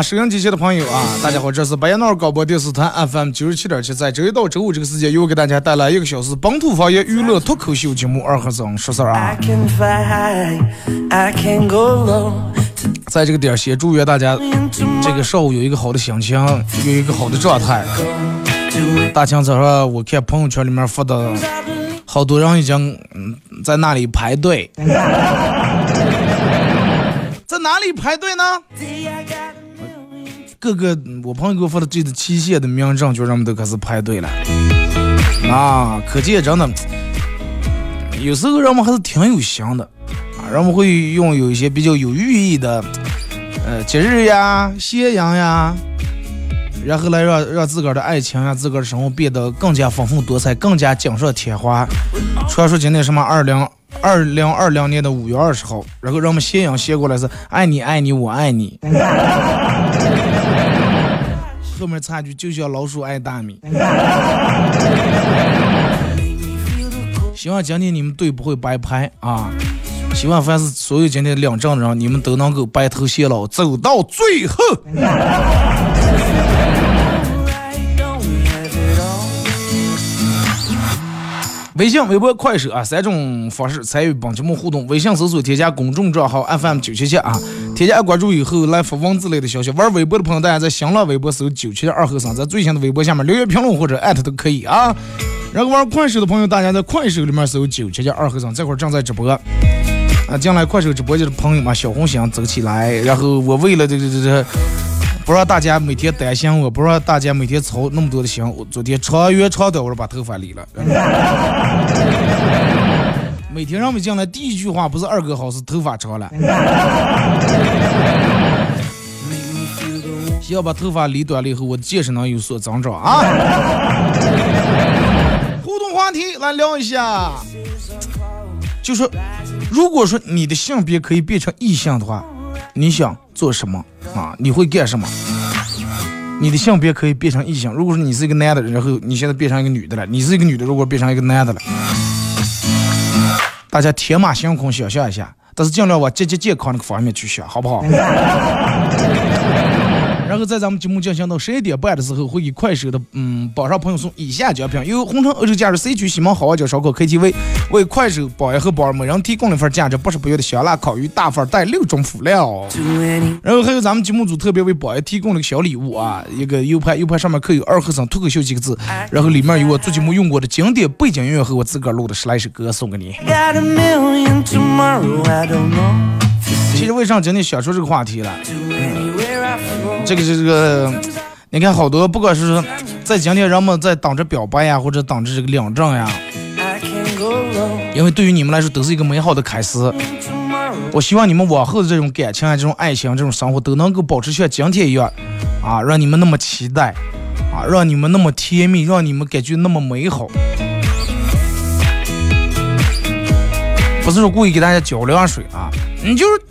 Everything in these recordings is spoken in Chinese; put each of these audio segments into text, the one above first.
啊，收音机前的朋友啊，大家好，这是白彦淖尔广播电视台 FM 九十七点七，在周一到周五这个时间，又给大家带来一个小时本土方言娱乐脱口秀节目《二和尚说事儿》啊。在这个点儿，先祝愿大家这个上午有一个好的心情，有一个好的状态。大清早上，我看朋友圈里面发的，好多人已经嗯在那里排队，在哪里排队呢？各个我朋友给我发的这个期限的名证，就人们都开始排队了。啊，可见真的，有时候人们还是挺有心的啊，人们会用有一些比较有寓意的，呃，节日呀、斜阳呀，然后来让让自个儿的爱情呀、自个儿的生活变得更加丰富多彩、更加锦上添花。传说今天什么二零二零二零年的五月二十号，然后让我们斜阳斜过来是爱你爱你我爱你。后面插句就像老鼠爱大米。希望今天你们队不会白拍啊！希望凡是所有今天领证的人，你们都能够白头偕老，走到最后。微信、微博、快手啊，三种方式参与本节目互动。微信搜索添加公众账号 FM 九七七啊，添加关注以后来发文字类的消息。玩微博的朋友，大家在新浪微博搜九七七二和尚，在最新的微博下面留言评论或者艾特都可以啊。然后玩快手的朋友，大家在快手里面搜九七七二和尚，这会儿正在直播啊。进来快手直播间的朋友嘛，小红心走起来。然后我为了这这这这。不让大家每天担心我，不让大家每天操那么多的心。我昨天长圆长短，我说把头发理了。每天让们进来第一句话不是二哥好，是头发长了。要把头发理短了以后，我的见识能有所增长啊！互动话题来聊一下，就说如果说你的性别可以变成异性的话，你想做什么？啊，你会干什么？你的性别可以变成异性。如果说你是一个男的，然后你现在变成一个女的了，你是一个女的，如果变成一个男的了，大家天马行空想象一下，但是尽量往积极健康那个方面去想，好不好？然后在咱们节目进行到十一点半的时候，会以快手的嗯榜上朋友送以下奖品：由红城欧洲假日 C 区西门好望角烧烤 KTV 为快手榜一和榜二每人提供了一份价值八十八元的香辣烤鱼大份，带六种辅料。然后还有咱们节目组特别为榜一提供了个小礼物啊，一个 U 盘，U 盘上面刻有“二和尚脱口秀”几个字，然后里面有我做节目用过的经典背景音乐和我自个儿录的十来首歌送给你。其实为啥今天想说这个话题了？这个这个，你看好多，不管是在今天人们在等着表白呀，或者等着这个领证呀，因为对于你们来说都是一个美好的开始。我希望你们往后的这种感情啊，这种爱情，这种生活都能够保持像今天一样啊，让你们那么期待啊，让你们那么甜蜜，让你们感觉那么美好。不是说故意给大家浇凉水啊，你就是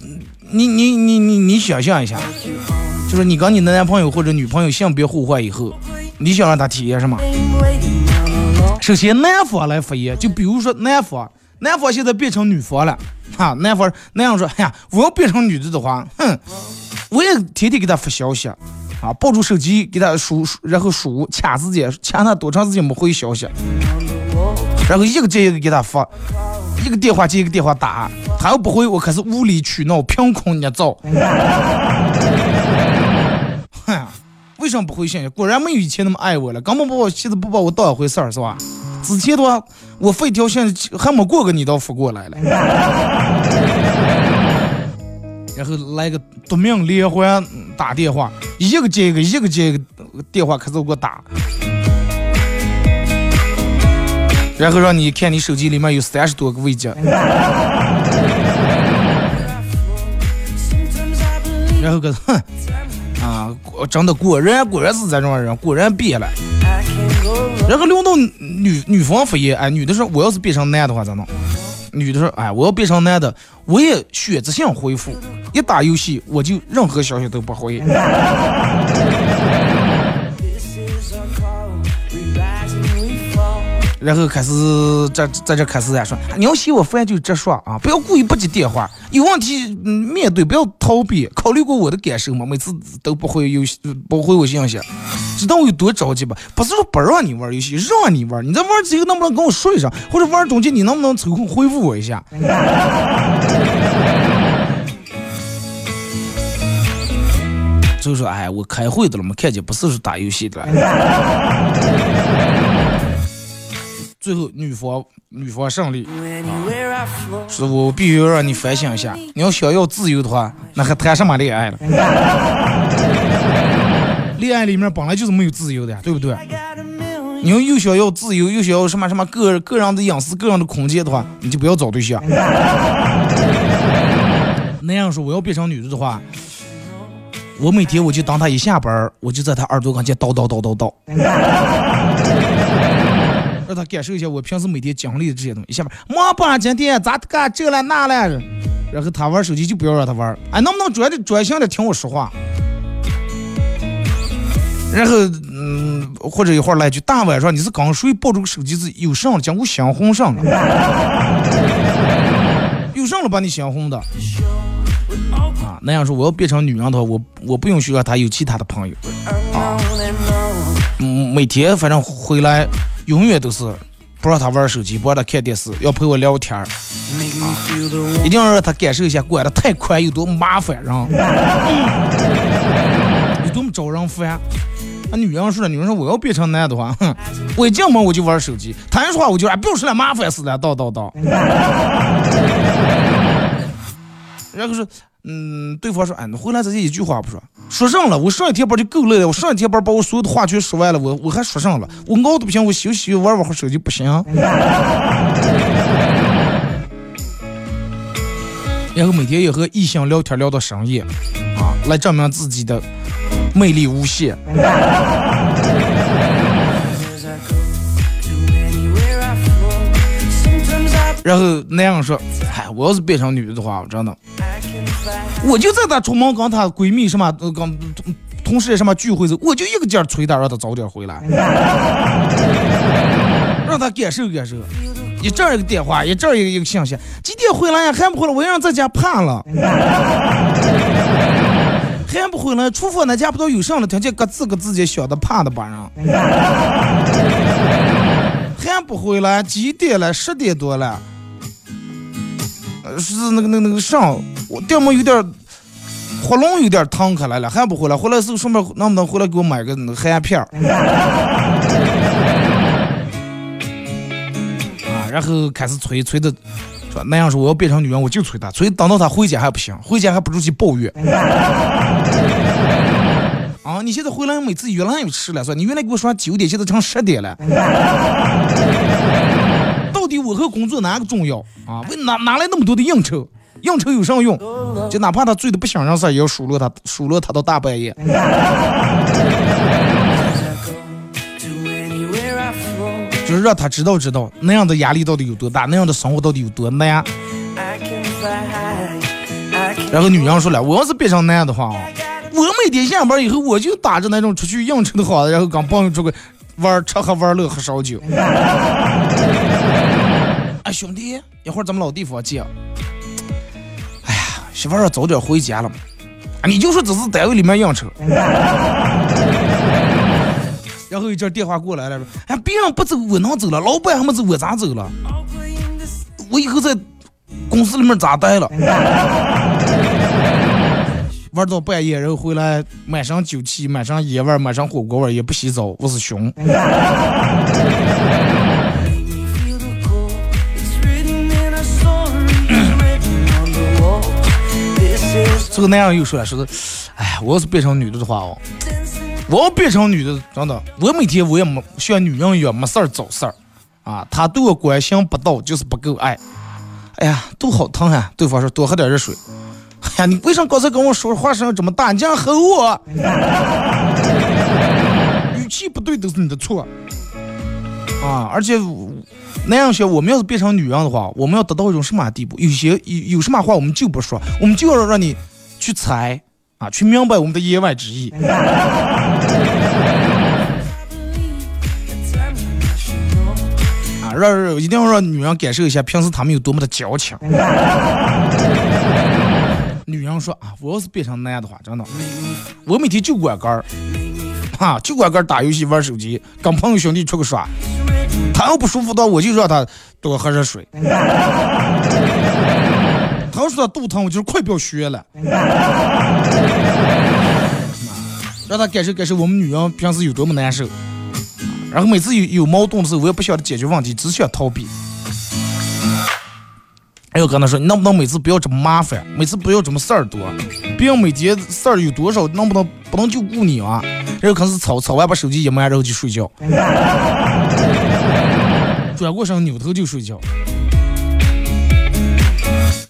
你你你你你想象一下。就是你跟你的男朋友或者女朋友性别互换以后，你想让他体验什么？首先男方来发言，就比如说男方男方现在变成女方了，哈，男方那样说，哎呀，我要变成女的的话，哼，我也天天给他发消息，啊，抱住手机给他数，然后数掐时间，掐他多长时间没回消息，然后一个接一个给他发，一个电话接一个电话打，他要不回，我可是无理取闹，凭空捏造。哼，为什么不回信息？果然没有以前那么爱我了，根本不把现在不把我当一回事儿，是吧？之前的话，我发一条信息还没过个你倒发过来了，然后来个夺命连环打电话，一个接一个，一个接一个电话开始给我打，然后让你看你手机里面有三十多个未接，然后个哼真的果然果然是这种人，果然变了。然后轮到女女方发言，哎，女的说我要是变成男的话咋弄？女的说，哎，我要变成男的，我也选择性回复，一打游戏我就任何消息都不回。然后开始在在这开始在说，你要嫌我烦就直说啊，不要故意不接电话，有问题面对，不要逃避，考虑过我的感受吗？每次都不回游戏，不回我信息，知道我有多着急吧？不是说不让你玩游戏，让你玩，你在玩之前能不能跟我说一声？或者玩中间你能不能抽空回复我一下？就说哎，我开会的了，嘛看见，不是说打游戏的了。最后女方女方胜利，是我必须要让你反省一下。你要想要自由的话，那还谈什么恋爱了？恋爱里面本来就是没有自由的呀，对不对？你要又想要自由，又想要什么什么个个人的隐私、个人的空间的话，你就不要找对象。那样说，我要变成女的的话，我每天我就当他一下班，我就在他耳朵跟前叨叨叨叨叨。让他感受一下我平时每天经历的这些东西。下面，妈爸今天咋干这了那了？然后他玩手机就不要让他玩，哎，能不能专专心的听我说话？然后，嗯，或者一会儿来句大晚上你是刚睡，抱着个手机是有上了，讲我想红上了，有上了把你想红的啊？那样说我要变成女人的话，我我不允许让他有其他的朋友啊。嗯，每天反正回来。永远都是不让他玩手机，不让他看电视，要陪我聊天儿，一定要让他感受一下管的太宽有多麻烦，然后 有多么招人烦。那女人说了，女人说我要变成男的话，哼，我一进门我就玩手机，他一说话我就哎，不要说了，麻烦死了，叨叨叨。然后说。嗯，对方说，哎，回来直接一句话不说，说上了，我上一天班就够累了，我上一天班把我所有的话全说完了，我我还说上了，我熬的不行，我休息玩玩会手机不行。然后每天也和异性聊天聊到深夜，啊，来证明自己的魅力无限。然后那样说，嗨，我要是变成女的的话，我真的。我就在她出门跟她闺蜜什么，跟同同事什么聚会时，我就一个劲儿催她，让她早点回来，让她感受感受。一阵一个电话，一阵一个一个信息，几点回来呀？还不回来？我让在家盼了，还不回来？厨房那家不知道有啥了，听见各自各自己想的盼的吧人，还不回来？几点了？十点多了。是那个那个那个上，我电门有点活龙有点疼开来了，还不回来？回来时候顺便能不能回来给我买个那个含片儿？啊，然后开始催催的，说那样说我要变成女人，我就催他，催等到他回家还不行，回家还不如去抱怨。啊，你现在回来每次越来越迟了，说你原来给我说九点，现在成十点了。到底我和工作哪个重要啊？为哪哪来那么多的应酬？应酬有啥用？就哪怕他醉的不省人事，也要数落他，数落他到大半夜。就是让他知道知道那样的压力到底有多大，那样的生活到底有多难。然后女人说了，我要是变成那样的话啊，我每天下班以后我就打着那种出去应酬的幌子，然后跟朋友出去玩吃喝玩乐喝烧酒。哎，兄弟，一会儿咱们老地方见。哎呀，媳妇儿早点回家了嘛。你就说这是单位里面应酬。然后一阵电话过来了，说：“哎，别人不走，我能走了。老板还没走，我咋走了？我以后在公司里面咋待了？”玩到半夜，然后回来满身酒气，满身烟味，满身火锅味，也不洗澡，我是熊。这个男人又说了，说的，哎，我要是变成女的的话哦，我要变成女的，真的，我每天我也没像女人一样没事儿找事儿，啊，他对我关心不到，就是不够爱。哎呀，肚好疼啊！对方说多喝点热水。哎呀，你为啥刚才跟我说话声这么大？你这样吼我，语气不对都是你的错。啊，而且那样说，我们要是变成女人的话，我们要达到一种什么地步？有些有有什么话我们就不说，我们就要让你去猜啊，去明白我们的言外之意。啊，让一定要让女人感受一下平时他们有多么的矫情。女人说啊，我要是变成男的话，真的，我每天就管杆儿，啊，就管杆儿打游戏玩手机，跟朋友兄弟出去耍。他要不舒服的，我就让他多喝热水。他要说他肚疼，我就快不要学了。让他感受感受我们女人平时有多么难受。然后每次有有矛盾的时候，我也不晓得解决问题，只想逃避。还有跟他说，你能不能每次不要这么麻烦，每次不要这么事儿多，不要每天事儿有多少，能不能不能就顾你啊？然后可能是吵吵完把手机一关，然后就睡觉，转过身扭头就睡觉。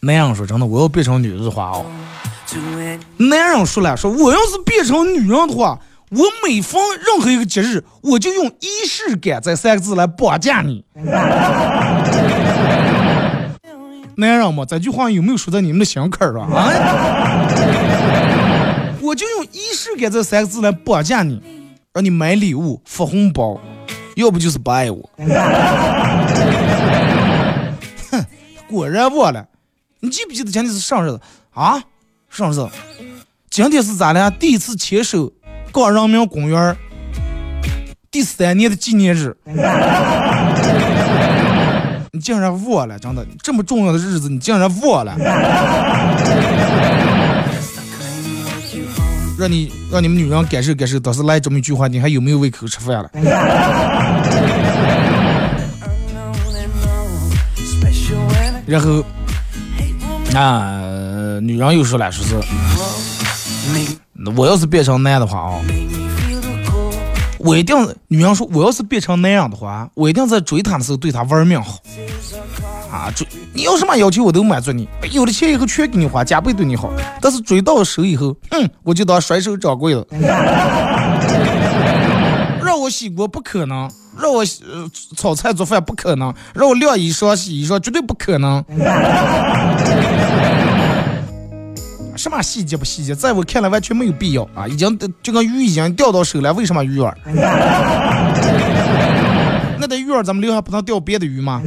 那样说真的，我要变成女人的话哦，男人说了说，我要是变成女人的话，我每逢任何一个节日，我就用仪式感这三个字来绑架你。男人嘛，这句话有没有说在你们的心坎上啊？我就用仪式感这三个字来绑架你，让你买礼物、发红包，要不就是不爱我。哼，果然忘了，你记不记得今天是生日啊？生日，今天是咱俩第一次牵手逛人民公园第三年的纪念日。你竟然忘了，真的这么重要的日子，你竟然忘了。让你让你们女人感受感受，当时来这么一句话，你还有没有胃口吃饭了？然后，啊，女人又说了，说是，我要是变成男的话啊。我一定，女人说，我要是变成那样的话，我一定在追她的时候对她玩命好啊！追你要什么要求我都满足你，有了钱以后全给你花，加倍对你好。但是追到手以后，哼，我就当甩手掌柜了。让我洗锅不可能，让我呃炒菜做饭不可能，让我晾衣裳洗衣裳绝对不可能。什么细节不细节，在我看来完全没有必要啊！已经就跟鱼已经钓到手了，为什么鱼饵？那得鱼饵咱们留下不能钓别的鱼吗？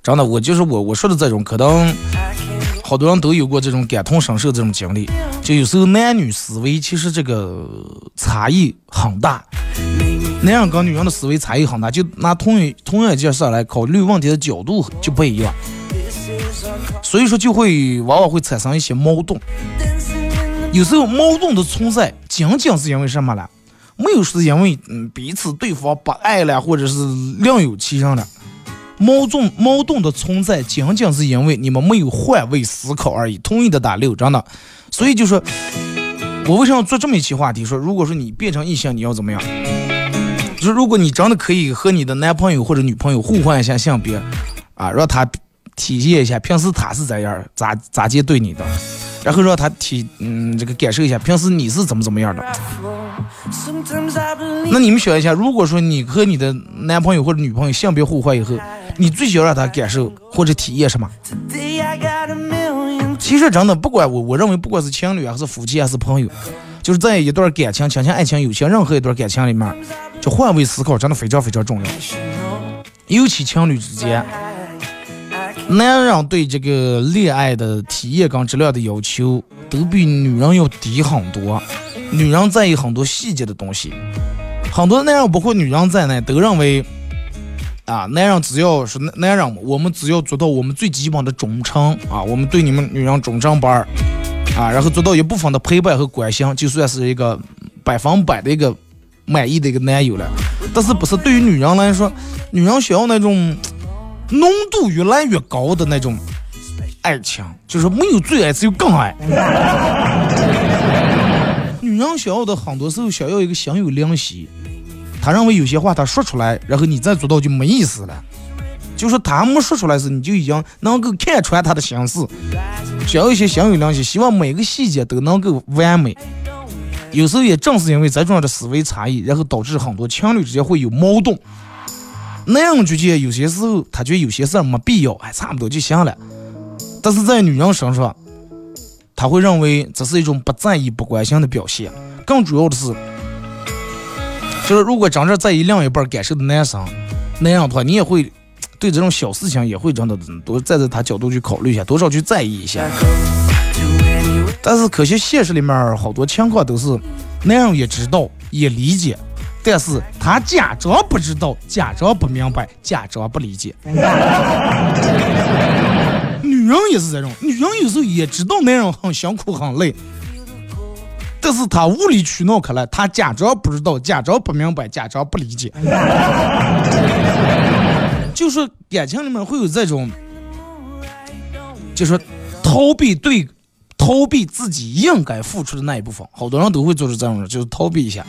真的，我就是我我说的这种，可能好多人都有过这种感同身受这种经历。就有时候男女思维其实这个差异很大。男人跟女人的思维差异很大，就拿同一同样一件事来考虑问题的角度就不一样，所以说就会往往会产生一些矛盾。有时候矛盾的存在仅仅是因为什么了？没有是因为嗯彼此对方不爱了，或者是另有其人了。矛盾矛盾的存在仅仅是因为你们没有换位思考而已。同意的打六，真的。所以就说，我为什么要做这么一期话题？说如果说你变成异性，你要怎么样？就是如果你真的可以和你的男朋友或者女朋友互换一下性别，啊，让他体验一下平时他是咋样咋咋接对你的，然后让他体嗯这个感受一下平时你是怎么怎么样的。那你们想一下，如果说你和你的男朋友或者女朋友性别互换以后，你最想让他感受或者体验什么？其实真的不管我，我认为不管是情侣还是夫妻还是朋友。就是在一段感情、亲情、爱情、友情任何一段感情里面，就换位思考真的非常非常重要。尤其情侣之间，男人对这个恋爱的体验跟质量的要求都比女人要低很多。女人在意很多细节的东西，很多男人包括女人在内都认为。啊，男人只要是男男人，我们只要做到我们最基本的忠诚啊，我们对你们女人忠诚不二啊，然后做到一部分的陪伴和关心，就算是一个百分百的一个满意的一个男友了。但是不是对于女人来说，女人想要那种浓度越来越高的那种爱情，就是没有最爱，只有更爱。女人想要的很多时候想要一个心有灵犀。她认为有些话她说出来，然后你再做到就没意思了。就是他没说出来时，你就已经能够看穿他的心思。想要一些心有灵犀，希望每个细节都能够完美。有时候也正是因为这种的思维差异，然后导致很多情侣之间会有矛盾。那样就觉得有些时候他觉得有些事儿没必要，还差不多就行了。但是在女人身上，他会认为这是一种不在意、不关心的表现。更主要的是。就是如果真正在意另一半感受的男生那样的话，你也会对这种小事情也会真的多站在他角度去考虑一下，多少去在意一下。但是可惜现实里面好多情况都是男人也知道也理解，但是他假装不知道，假装不明白，假装不理解。女人也是这种，女人有时候也知道男人很辛苦很累。但是他无理取闹，可来他假装不知道，假装不明白，假装不理解。就是感情里面会有这种，就是逃避对，逃避自己应该付出的那一部分。好多人都会做出这种，就是逃避一下。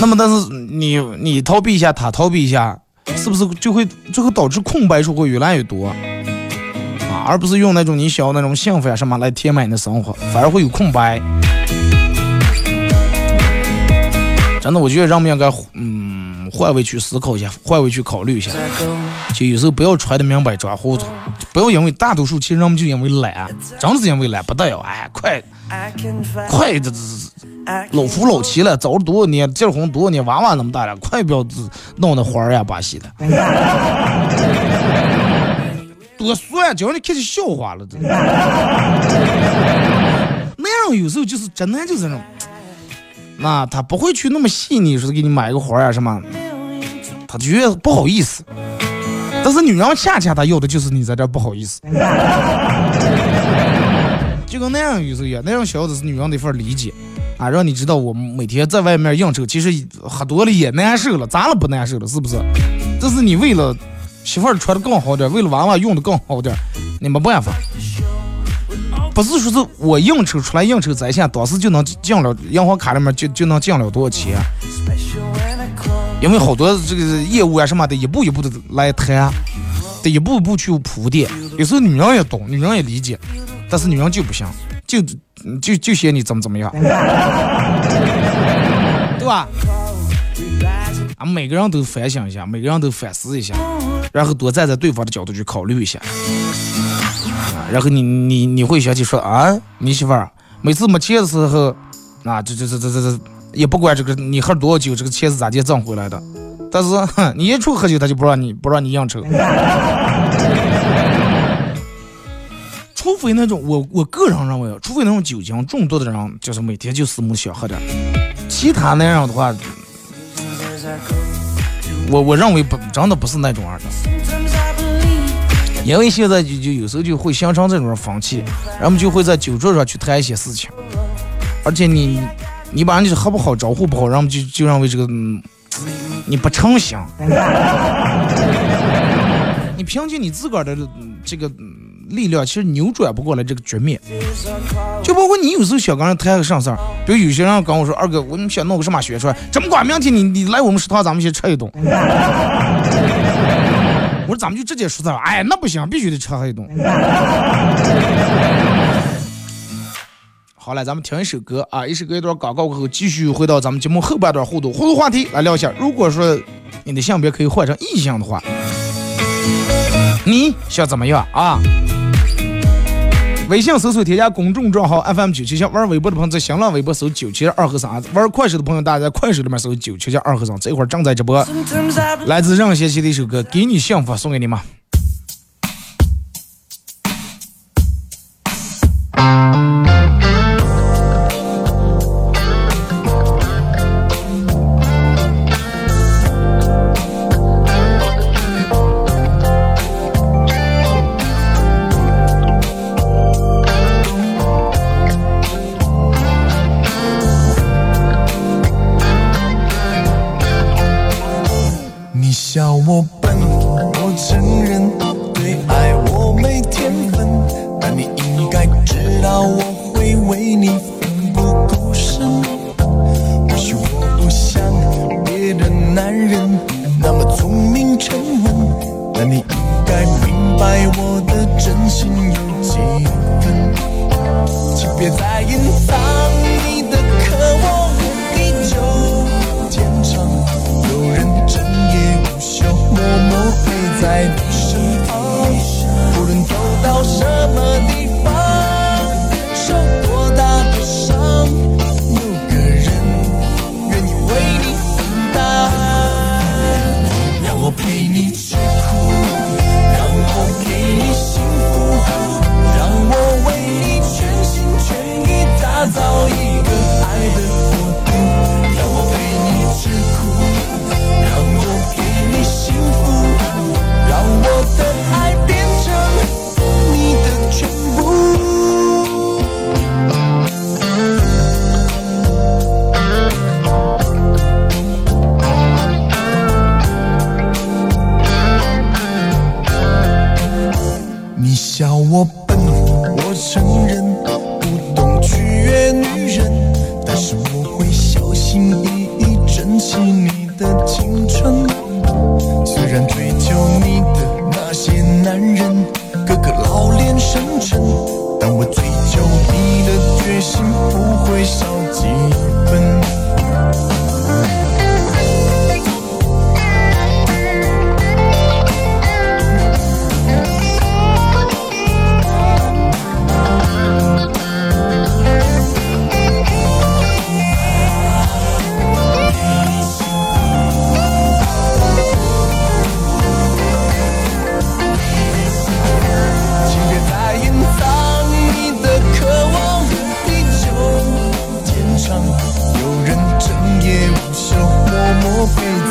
那么，但是你你逃避一下，他逃避一下，是不是就会最后导致空白处会越来越多啊？而不是用那种你想要那种幸福啊什么来填满你的生活，反而会有空白。真的，我觉得人们应该嗯换位去思考一下，换位去考虑一下。就有时候不要揣的明白装糊涂，不要因为大多数其实人们就因为懒，真的是因为懒不得要哎快快这这老夫老妻了，找了多少年，结了婚多少年，娃娃那么大了，快不要弄那花儿呀把戏的。多算，叫你看起笑话了，真的。那样有时候就是真的就是那种，那他不会去那么细腻，说给你买个花啊什么，他觉得不好意思。但是女人恰恰她要的就是你在这不好意思。就跟那样有时候一样，那样需要的是女人的一份理解啊，让你知道我每天在外面应酬，其实喝多了也难受了，咋了不难受了？是不是？这是你为了。媳妇儿穿的更好点，为了娃娃用的更好点，你没办法。不是说是我应酬出来应酬在线，当时就能进了银行卡里面就就能进了多少钱？因为好多这个业务啊什么的，一步一步的来谈，得一步一步去铺垫。有时候女人也懂，女人也理解，但是女人就不行，就就就嫌你怎么怎么样，对吧？啊，每个人都反省一下，每个人都反思一下，然后多站在对方的角度去考虑一下。啊，然后你你你会想起说啊，你媳妇儿每次没钱的时候，啊，这这这这这这也不管这个你喝多少酒，这个钱是咋地挣回来的。但是哼，你一出喝酒，他就不让你不让你应酬。除非那种我我个人认为，除非那种酒精中毒的人，就是每天就死母小喝点。其他那样的话。我我认为不真的不是那种样的，因为现在就就有时候就会形成这种风气，人们就会在酒桌上去谈一些事情，而且你你把人家喝不好招呼不好，人们就就认为这个你不诚信，你凭借你自个儿的这个。力量其实扭转不过来这个局面，就包括你有时候想跟人谈个啥事儿，比如有些人跟我说：“二哥，我们想弄个什么学出来，这么管明天你你来我们食堂，咱们先吃一顿。”我说：“咱们就直接说他，哎，那不行，必须得吃一顿。”好了，咱们听一首歌啊，一首歌一段广告过后，继续回到咱们节目后半段互动互动话题来聊一下。如果说你的性别可以换成异性的话，你想怎么样啊？微信搜索添加公众账号 FM 九七七，玩微博的朋友在新浪微博搜九七二和三，玩快手的朋友大家在快手里面搜九七七二和三，这会儿正在直播，来自任贤齐的一首歌《给你幸福》送给你们。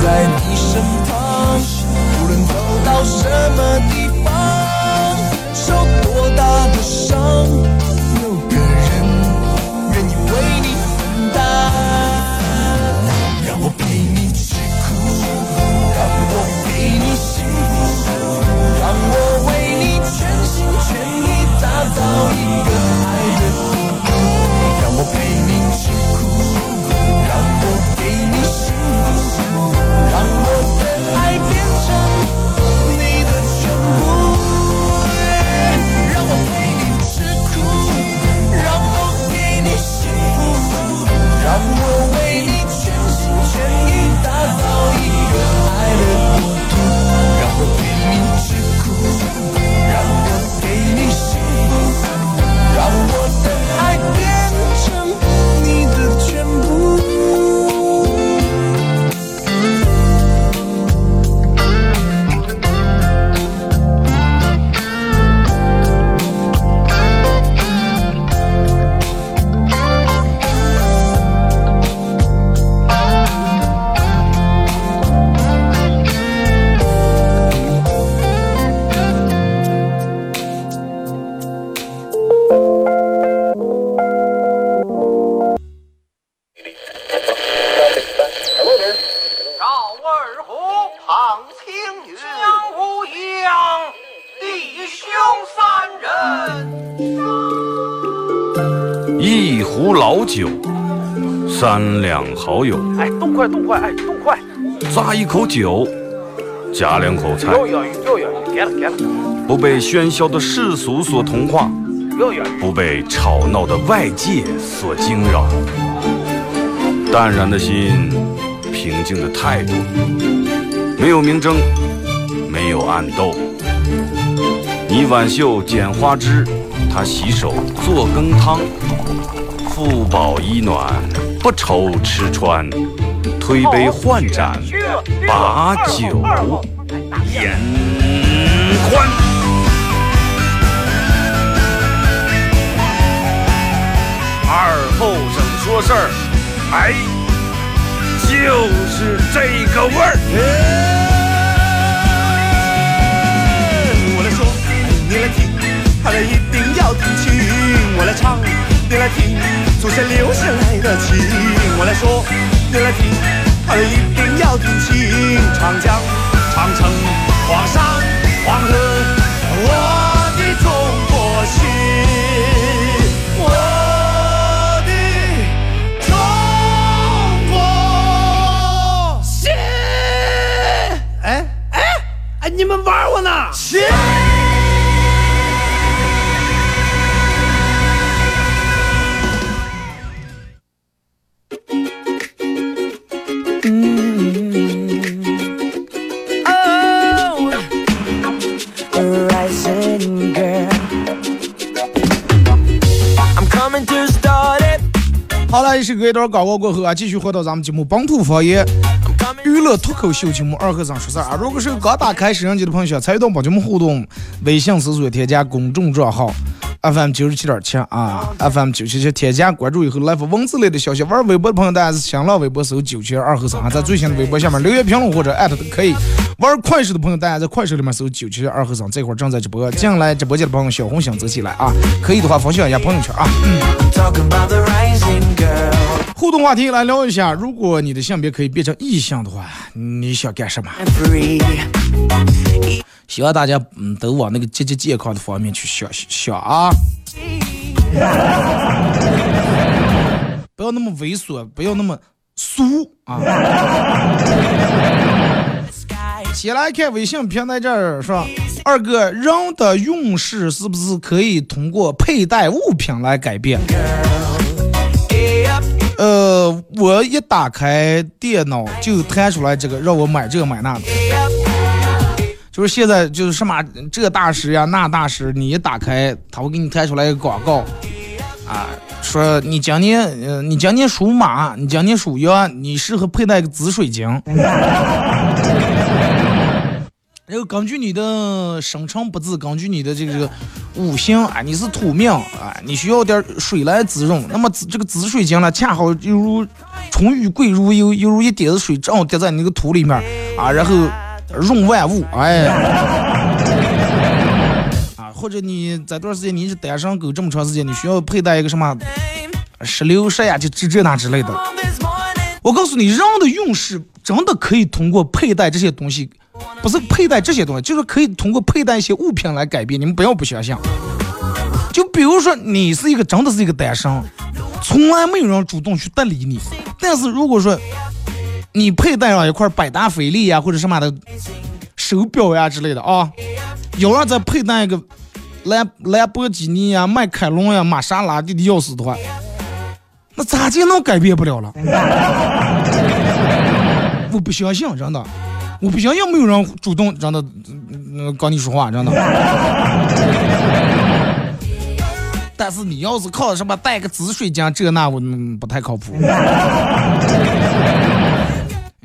zijn. 三人。一壶老酒，三两好友，哎，动快动快，哎，动快！咂一口酒，夹两口菜，给了给了。不被喧嚣的世俗所同化，不被吵闹的外界所惊扰。淡然的心，平静的态度，没有明争，没有暗斗。你挽袖剪花枝，他洗手做羹汤，腹饱衣暖，不愁吃穿，推杯换盏，把酒言欢。二后生说事儿，哎，就是这个味儿。我来说，你来听，他一定要听清。我来唱，你来听，祖先留下来的情。我来说，你来听，他们一定要听清。长江、长城、黄山、黄河，我的中国心，们玩我呢？心。Oh. 好了，一首歌一段广告过后啊，继续回到咱们节目本土方言娱乐脱口秀节目二和尚说事儿啊。如果是刚打开摄像机的朋友，想参与到本节目互动，微信搜索添加公众账号 FM 九十七点七啊，FM 九七七添加关注以后来发文字类的消息。玩微博的朋友，大家是新浪微博搜九七二和尚啊，在最新的微博下面留言评论或者艾特都可以。玩快手的朋友，大家在快手里面搜九七二和尚，这会儿正在直播。进来直播间的朋友，小红心走起来啊！可以的话分享一下朋友圈啊。Talking 互动话题来聊一下，如果你的性别可以变成异性的话，你想干什么？希望大家嗯都往那个积极健康的方面去想想啊，不要那么猥琐，不要那么俗啊。先来看微信平台这儿说，二哥，人的运势是不是可以通过佩戴物品来改变？呃，我一打开电脑就弹出来这个，让我买这个买那的。就是现在就是什么这大师呀那大师，你一打开，他会给你弹出来一个广告，啊，说你今年呃你今年属马，你今年属羊，你适合佩戴个紫水晶。然后根据你的生辰八字，根据你的这个这个五行啊，你是土命啊，你需要点水来滋润。那么紫这个紫水晶呢，恰好犹如春雨贵如油，犹如一点子水正好滴在你那个土里面啊，然后润万物，哎。啊，或者你这段时间你是单身狗这么长时间，你需要佩戴一个什么石榴石呀，就这这那之类的。我告诉你，人的运势真的可以通过佩戴这些东西，不是佩戴这些东西，就是可以通过佩戴一些物品来改变。你们不要不相信。就比如说，你是一个真的是一个单身，从来没有人主动去搭理你。但是如果说你佩戴上一块百达翡丽呀，或者什么的手表呀之类的啊，有人再佩戴一个兰兰博基尼呀、迈凯龙呀、玛莎拉蒂的钥匙的话，那咋就能改变不了了？我不相信，真的，我不相信没有人主动让他嗯跟你说话，真的。但是你要是靠什么带个紫水晶这那，我嗯不太靠谱。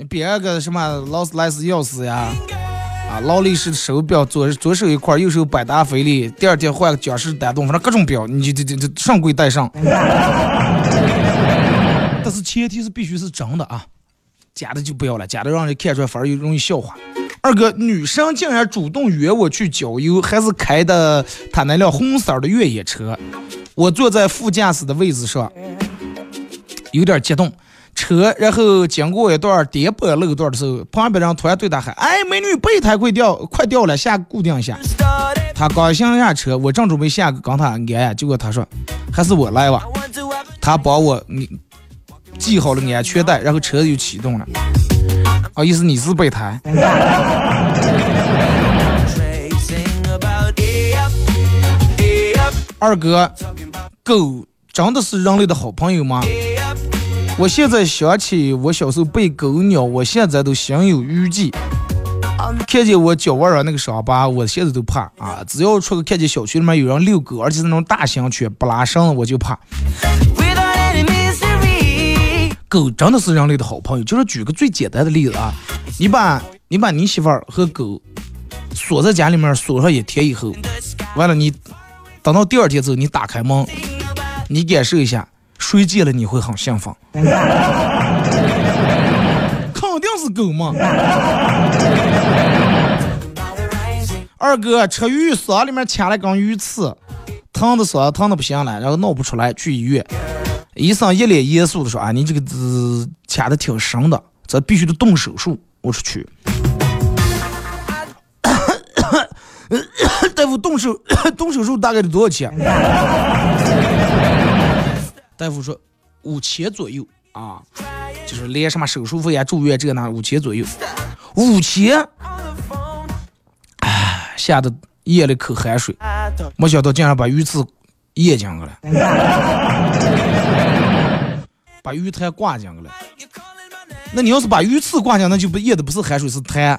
别个什么劳斯莱斯钥匙呀，啊，劳力士手表，左左手一块，右手百达翡丽，第二天换个江诗丹顿，反正各种表，你就就就上柜带上。但是前提是必须是真的啊，假的就不要了，假的让人看出来反而又容易笑话。二哥，女生竟然主动约我去郊游，还是开的她那辆红色的越野车，我坐在副驾驶的位置上，有点激动。车，然后经过一段颠簸路段的时候，旁边人突然对他喊：“哎，美女，备胎快掉，快掉了，下固定一下。”他刚想下车，我正准备下跟他按，结果他说：“还是我来吧。”他帮我你系好了安全带，然后车子就启动了。啊，意思你是备胎？二哥，狗真的是人类的好朋友吗？我现在想起我小时候被狗咬，我现在都心有余悸。看见我脚腕上那个伤疤，我现在都怕啊！只要出去看见小区里面有人遛狗，而且是那种大型犬不拉绳，我就怕。狗真的是人类的好朋友。就是举个最简单的例子啊，你把你把你媳妇儿和狗锁在家里面锁上一天以后，完了你等到第二天之后，你打开门，你感受一下，谁见了你会很兴奋？肯定是狗嘛。二哥吃鱼嗓里面卡了根鱼刺，疼的嗓疼的不行了，然后闹不出来，去医院。医生一脸严肃的说：“啊，你这个字卡的挺深的，这必须得动手术。”我说去。大夫动手 动手术大概得多少钱？大夫说五千左右啊，就是连什么手术费啊、住院这那五千左右。五千，哎，吓得咽了口海水，没想到竟然把鱼刺咽进去了，把鱼痰挂进去了。那你要是把鱼刺挂进，那就不咽的不是海水，是痰。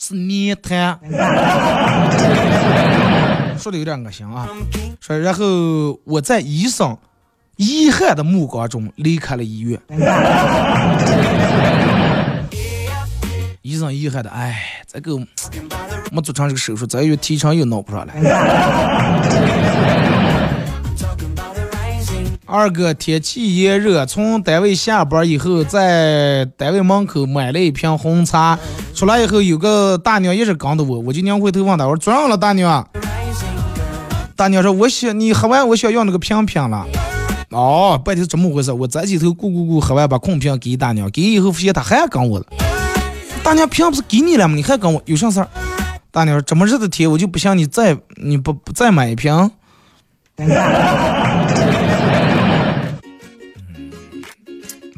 是泥潭，说的有点恶心啊。说，然后我在医生遗憾的目光中离开了医院。医生遗憾的，哎，这个没做成这个手术，这月提成又弄不上来。二哥，天气炎热，从单位下班以后，在单位门口买了一瓶红茶。出来以后，有个大娘一直跟着我，我就拧回头问她，我说咋样了，大娘？大娘说，我想你喝完，我想要那个瓶瓶了。哦，半天怎么回事？我这几头咕咕咕喝完，把空瓶给大娘，给以后发现她还跟我了。大娘瓶不是给你了吗？你还跟我有啥事儿？大娘说，这么热的天，我就不想你再你不不再买一瓶。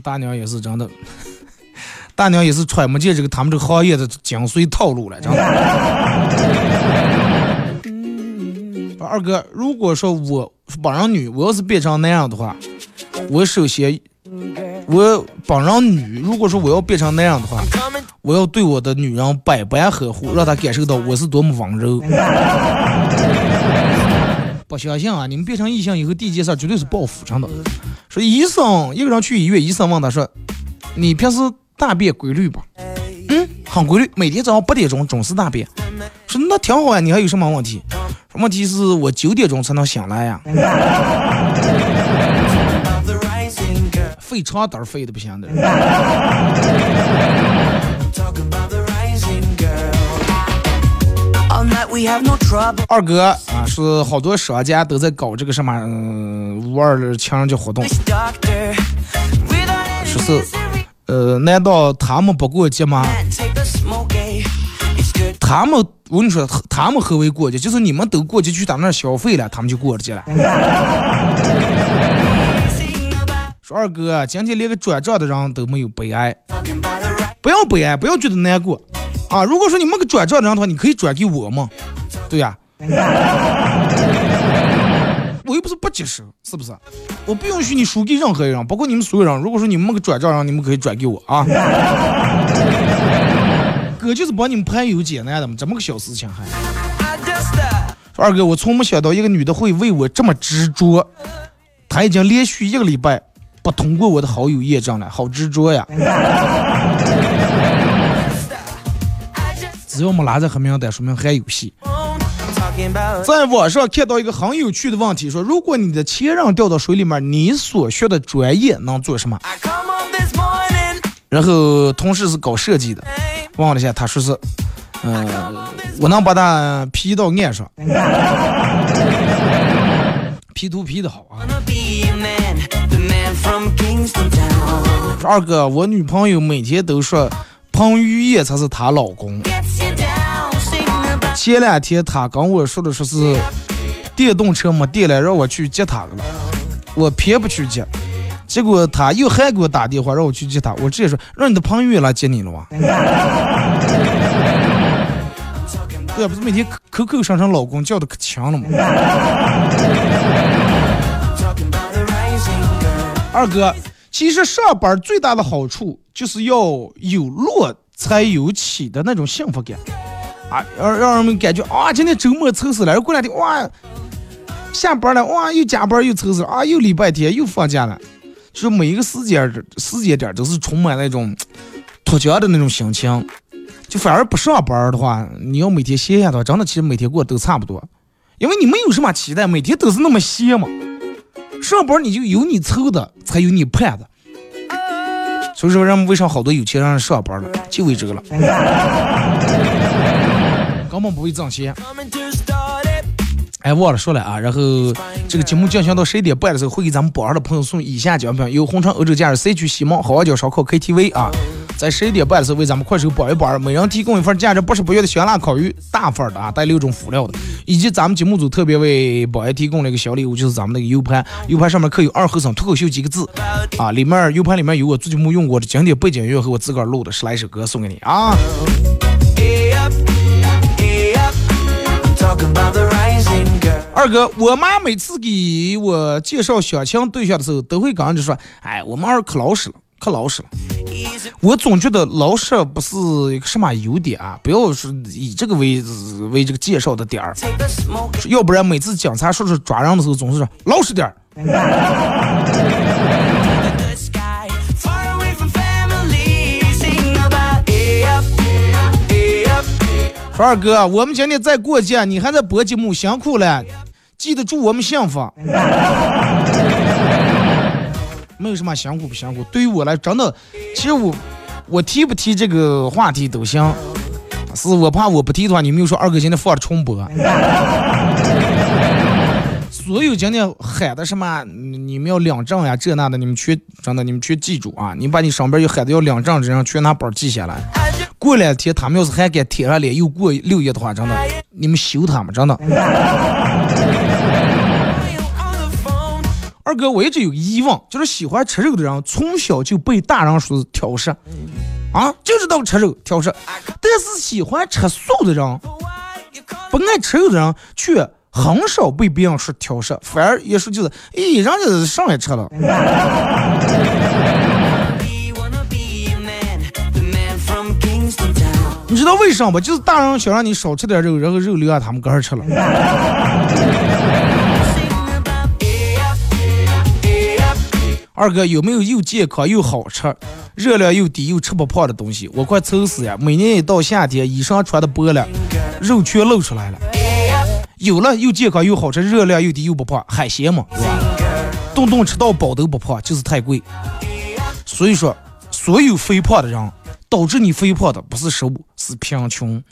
大娘也是真的，大娘也是揣摩见这个他们这个行业的精髓套路了，真的。二哥，如果说我帮人女，我要是变成那样的话，我首先我帮人女，如果说我要变成那样的话，我要对我的女人百般呵护，让她感受到我是多么温柔。不相信啊！你们变成异性以后，第一件事绝对是报复，真的。说医生一个人去医院，医生问他说：“你平时大便规律吧？”嗯，很规律，每天早上八点钟准时大便。说那挺好呀，你还有什么问题？问题是我九点钟才能醒来呀。费床单费的不行的。二哥啊，是好多商家都在搞这个什么五二情人节活动，说是呃，难道他们不过节吗？他们我跟你说，他们何为过节？就是你们都过节去他那儿消费了，他们就过节了。说二哥，今天连个转账的人都没有悲哀，不要悲哀，不要觉得难过。啊，如果说你没个转账的话，你可以转给我嘛，对呀，我又不是不接受，是不是？我不允许你输给任何人，包括你们所有人。如果说你们没个转账人，你们可以转给我啊。哥就是帮你们排忧解难的嘛，这么个小事情还。二哥，我从没想到一个女的会为我这么执着，她已经连续一个礼拜不通过我的好友验证了，好执着呀。只要没拉在黑名单，说明还有戏。在网上看到一个很有趣的问题，说如果你的前任掉到水里面，你所学的专业能做什么？然后同事是搞设计的，问了一下，他说是，嗯，我能把他 P 到岸上，P 图 P 的好啊。二哥，我女朋友每天都说彭于晏才是她老公。前两天他跟我说的说是电动车没电了，让我去接他了。我偏不去接，结果他又还给我打电话让我去接他。我直接说让你的朋友来接你了哇。对不是每天口口声声老公叫的可强了吗？二哥，其实上班最大的好处就是要有落才有起的那种幸福感啊，让让人们感觉啊，今天周末凑死了，过两天哇，下班了哇，又加班又凑死了啊，又礼拜天又放假了，就是每一个时间时间点都是充满那种脱缰的那种心情。就反而不上班的话，你要每天歇下的话，真的其实每天过都差不多，因为你没有什么期待，每天都是那么歇嘛。上班你就有你凑的，才有你盼的。所以说，人们为啥好多有钱人上班了，就为这个了，根本不会挣钱。哎，忘了说了啊，然后这个节目进行到十一点半的时候，会给咱们榜上的朋友送以下奖品：有红肠欧洲假日 C 区西蒙好望角烧烤 KTV 啊。在十一点半的时候，为咱们快手榜一榜二，每人提供一份价值八十八元的香辣烤鱼，大份的啊，带六种辅料的，以及咱们节目组特别为榜一提供了一个小礼物，就是咱们那个 U 盘，U 盘上面刻有“二和尚脱口秀”几个字啊，里面 U 盘里面有我最近没用过的经典背景音乐和我自个儿录的十来首歌送给你啊。二哥，我妈每次给我介绍相亲对象的时候，都会跟人家说：“哎，我们二可老实了。”可老实了，我总觉得老实不是一个什么优点啊，不要说以这个为为这个介绍的点儿，要不然每次警察叔叔抓人的时候，总是说老实点儿。说二哥，我们今天在过节，你还在播节目，辛苦了，记得祝我们幸福。没有什么辛苦不辛苦，对于我来真的，其实我我提不提这个话题都行，是我怕我不提的话，你们又说二哥今天放了重播。所有今天喊的什么你们要领证呀这那的，你们去真的你们去记住啊！你把你上边有喊的要领证的人全拿本记下来。过两天他们要是还敢贴上脸又过六月的话，真的你们休他们真的。二哥，我一直有个疑问，就是喜欢吃肉的人从小就被大人说是挑食，啊，就知道吃肉挑食，但是喜欢吃素的人，不爱吃肉的人却很少被别人说挑食，反而也说就是，咦，人家上来吃了。你知道为什么不？就是大人想让你少吃点肉，然后肉留下他们哥儿吃了。二哥有没有又健康又好吃、热量又低又吃不胖的东西？我快愁死呀！每年一到夏天，衣裳穿的薄了，肉全露出来了。有了，又健康又好吃、热量又低又不胖，海鲜嘛，顿顿吃到饱都不胖，就是太贵。所以说，所有肥胖的人，导致你肥胖的不是食物，是贫穷。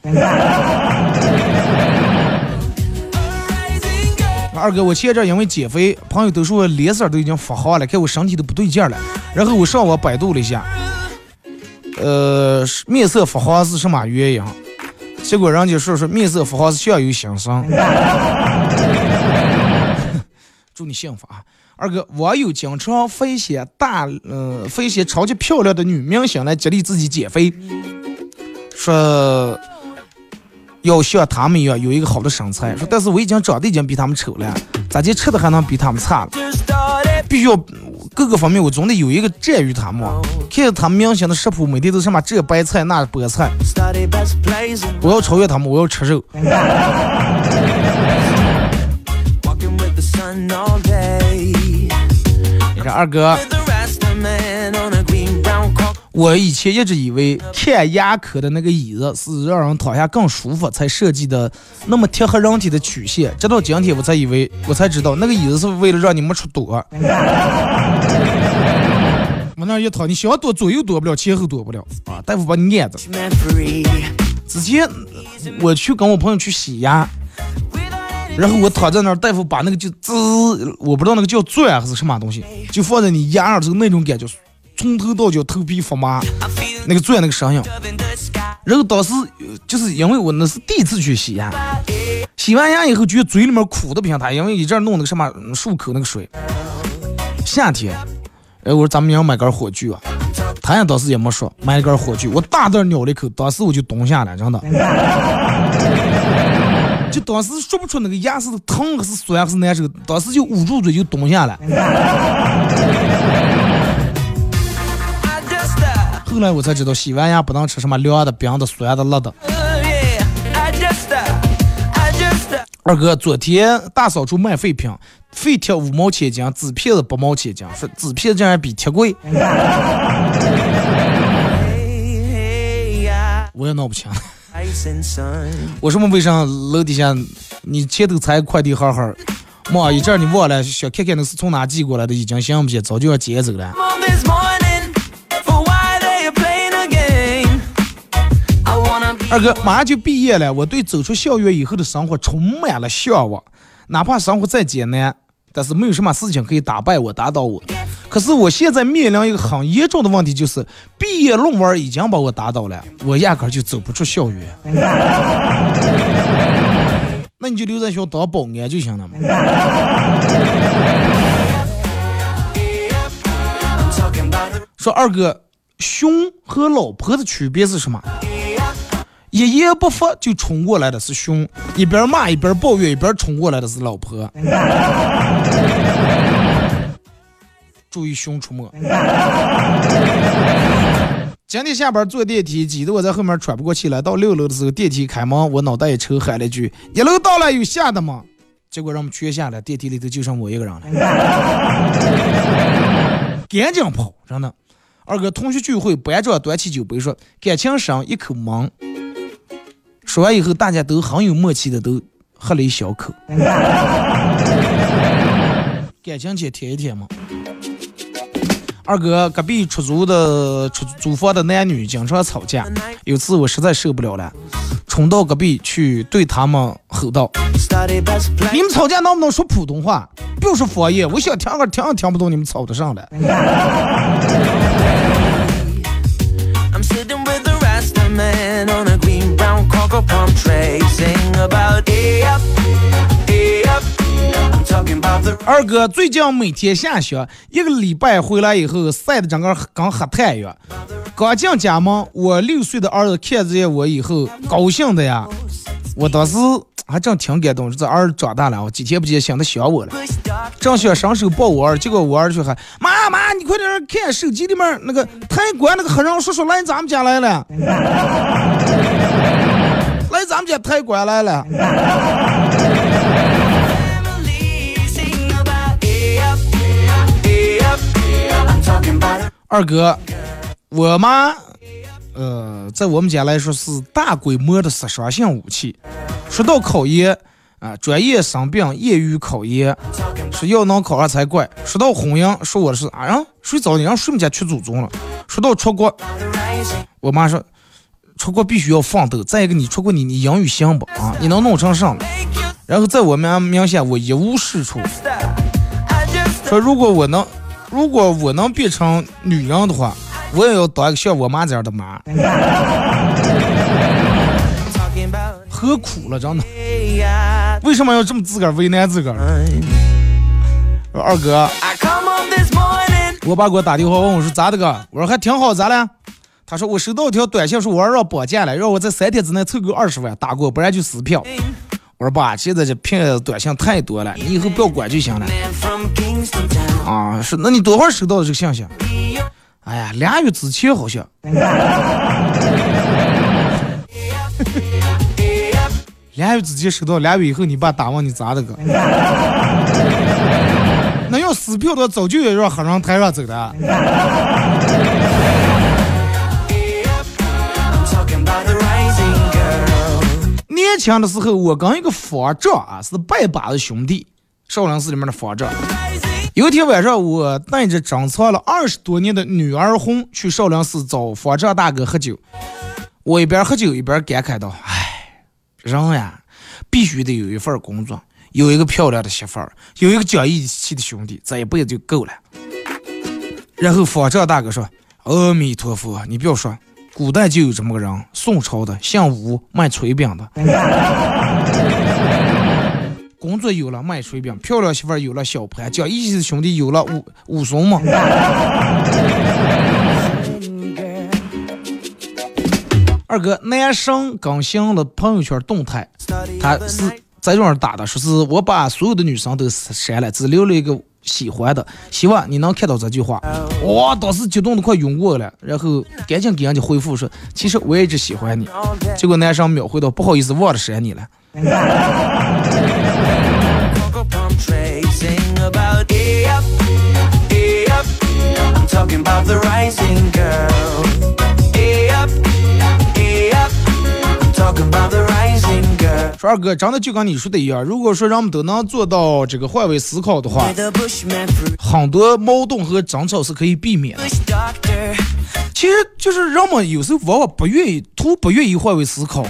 二哥，我前阵因为减肥，朋友都说我脸色都已经发黄了，看我身体都不对劲了。然后我上网百度了一下，呃，面色发黄是什么原因？结果人家说说面色发黄是相由心生。祝你幸福啊，二哥！网友经常分析大，嗯，分析超级漂亮的女明星来激励自己减肥，说。要像他们一样有一个好的身材，说但是我已经长得已经比他们丑了，咋地吃的还能比他们差了？必须要各个方面我总得有一个占于他们。看着他们明星的食谱，每天都什么这白菜那菠菜，我要超越他们，我要吃肉。你看二哥。我以前一直以为看牙科的那个椅子是让人躺下更舒服才设计的，那么贴合人体的曲线。直到今天我才以为，我才知道那个椅子是为了让你没出躲。往那一躺，你想躲左右躲不了，前后躲不了啊！大夫把你按着。之前我去跟我朋友去洗牙，然后我躺在那儿，大夫把那个就滋，我不知道那个叫钻还是什么东西，就放在你牙上之后那种感觉。从头到脚头皮发麻，那个钻那个声音，然后当时就是因为我那是第一次去洗牙，洗完牙以后觉得嘴里面苦的不行，他因为一阵弄那个什么漱口那个水。夏天，哎，我说咱们要买根火炬啊，他也当时也没说买一根火炬，我大胆咬了一口，当时我就蹲下了，真的，就当时说不出那个牙是疼还是酸还是难受，当时就捂住嘴就蹲下了。后来我才知道，洗完牙不能吃什么凉的、冰的、酸的、辣的。二哥，昨天大扫除卖废品，废铁五毛钱一斤，纸片子八毛钱一斤，说纸片子竟然比铁贵，我也闹不清。我什么为啥楼底下你前头拆快递盒盒，妈一阵你忘了，想看看那是从哪寄过来的，已经行不行，早就要捡走了。二哥马上就毕业了，我对走出校园以后的生活充满了向往，哪怕生活再艰难，但是没有什么事情可以打败我、打倒我。可是我现在面临一个很严重的问题，就是毕业论文已经把我打倒了，我压根就走不出校园。那你就留在学校当保安就行了嘛。说二哥，熊和老婆的区别是什么？一言不发就冲过来的是熊，一边骂一边抱怨，一边冲过来的是老婆。注意熊出没。今天下班坐电梯，挤得我在后面喘不过气来。到六楼的时候，电梯开门，我脑袋一抽，喊了一句：“一楼到了，有下的吗？”结果让我们全下了，电梯里头就剩我一个人了。赶紧跑，真的。二哥，同学聚会，班长端起酒杯说：“感情深，一口闷。”说完以后，大家都很有默契的都喝了一小口。感情先舔一舔嘛。二哥，隔壁出租的出租房的男女经常吵架，有次我实在受不了了，冲到隔壁去对他们吼道：“你们吵架能不能说普通话？不要说方言，我想听个听也听不懂你们吵的上来。”二哥最近每天下雪，一个礼拜回来以后晒的整个跟黑炭一样。刚进家门，我六岁的儿子看见我以后高兴的呀，我当时还正挺感动，这儿子长大了，我几天不见想他想我了，正想伸手抱我儿，结果我儿却喊妈妈，你快点看手机里面那个泰国那个黑人叔叔来咱们家来了，咱们家泰国来了。二哥，我妈，呃，在我们家来说是大规模的杀伤性武器。说到考研啊，专业生病，业余考研，是要能考上才怪。说到婚姻，说我是啊，让睡早点让睡们家去祖宗了。说到出国，我妈说出国必须要奋斗。再一个，你出国你你英语行不啊？你能弄成啥？然后在我们名下，我一无是处。说如果我能。如果我能变成女人的话，我也要当一个像我妈这样的妈。何苦了，真的？为什么要这么自个儿为难自个儿？二哥，我爸给我打电话问我说咋的个？我说还挺好，咋了？他说我收到一条短信，说我儿要绑架了，让我在三天之内凑够二十万打过，不然就撕票。我说爸，现在这骗子短信太多了，你以后不要管就行了。啊，是，那你多会儿收到的这个信息？哎呀，俩月之前好像。俩月之前收到，俩月以后你爸打问你咋的个？那要撕票的早就要让黑人抬上走了。年轻的时候，我跟一个方丈啊是拜把子兄弟，少林寺里面的方丈。有一天晚上，我带着珍藏了二十多年的女儿红去少林寺找方丈大哥喝酒。我一边喝酒一边感慨道：“唉，人呀，必须得有一份工作，有一个漂亮的媳妇，有一个讲义气的兄弟，这一辈子就够了。”然后方丈大哥说：“阿弥陀佛，你不要说。”古代就有这么个人，宋朝的姓吴，卖炊饼的。工作有了，卖炊饼；漂亮媳妇有了，小潘；讲义气的兄弟有了，武武松嘛。二哥，男生更新了朋友圈动态，他是在这儿打的，说是我把所有的女生都删了，只留了一个喜欢的，希望你能看到这句话。哇，当时激动的快晕过了，然后赶紧给人家回复说，其实我也一直喜欢你。结果男生秒回到，不好意思，忘了删你了。说二哥，真的就跟你说的一样，如果说人们都能做到这个换位思考的话，很多矛盾和争吵是可以避免的。其实就是人们有时候往往不愿意，图不愿意换位思考，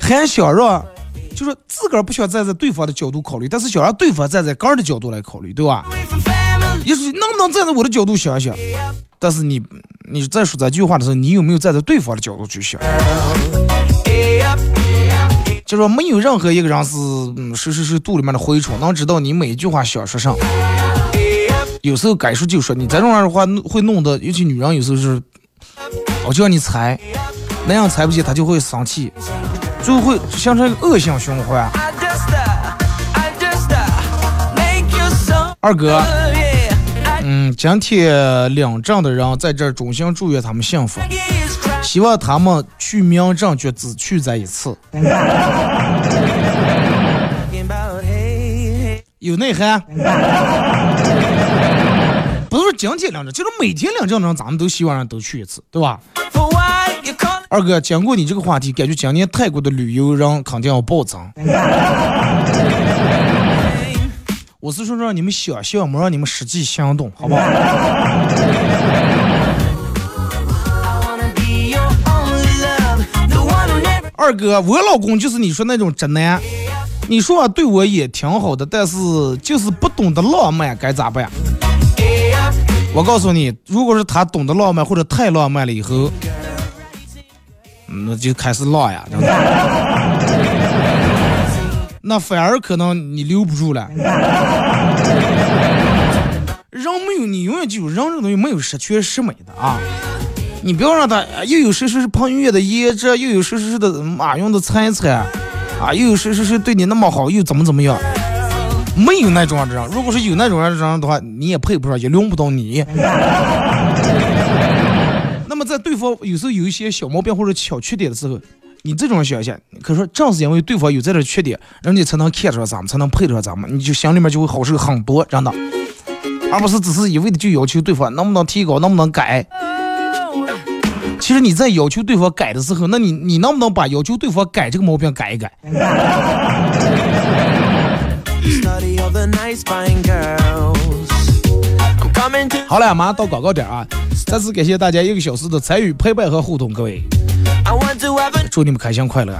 还想让，就是自个儿不想站在对方的角度考虑，但是想让对方站在个人的角度来考虑，对吧？也许能不能站在我的角度想想？但是你，你在说这句话的时候，你有没有站在对方的角度去想？就说没有任何一个人是是是是肚里面的蛔虫，能知道你每一句话想说啥。有时候该说就说，你这种样的话会弄得，尤其女人有时候是，我就让你猜，那样猜不起，她就会生气，就会形成恶性循环。二哥，嗯，今天领证的人在这儿衷心祝愿他们幸福。希望他们去民政局只去这一次，有内涵。不是今天领证，就是每天领证的人，咱们都希望人都去一次，对吧？二哥，经过你这个话题，感觉今年泰国的旅游人肯定要暴增。我是说让你们想象，没让你们实际行动，好不好？二哥，我老公就是你说那种直男，你说对我也挺好的，但是就是不懂得浪漫，该咋办？我告诉你，如果是他懂得浪漫或者太浪漫了以后，那就开始浪呀，那反而可能你留不住了。人没有，你永远记住，人这东西没有十全十美的啊。你不要让他又有谁谁是彭于晏的颜值，又有谁谁是的马云的财产，啊，又有谁谁是对你那么好，又怎么怎么样？没有那种人，如果是有那种人的话，你也配不上，也轮不到你。那么在对方有时候有一些小毛病或者小缺点的时候，你这种想想，可说正是因为对方有这点缺点，人家才能看出来咱们，才能配得上咱们，你就心里面就会好受很多，真的，而不是只是一味的就要求对方能不能提高，能不能改。其实你在要求对方改的时候，那你你能不能把要求对方改这个毛病改一改？好了，马上到广告点啊！再次感谢大家一个小时的参与、陪伴和互动，各位，祝你们开心快乐，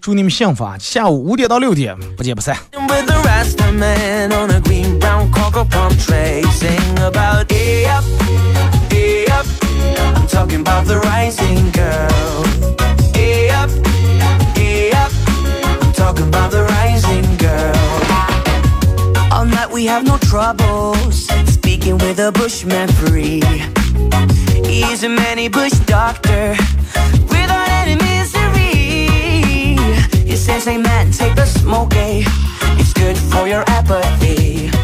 祝你们幸福啊！下午五点到六点，不见不散。Talking about the rising girl. Hey up, hey up. I'm talking about the rising girl. All night we have no troubles. Speaking with a bushman free. He's a many bush doctor. Without any misery. He says, hey man, take the smoke, eh? It's good for your appetite.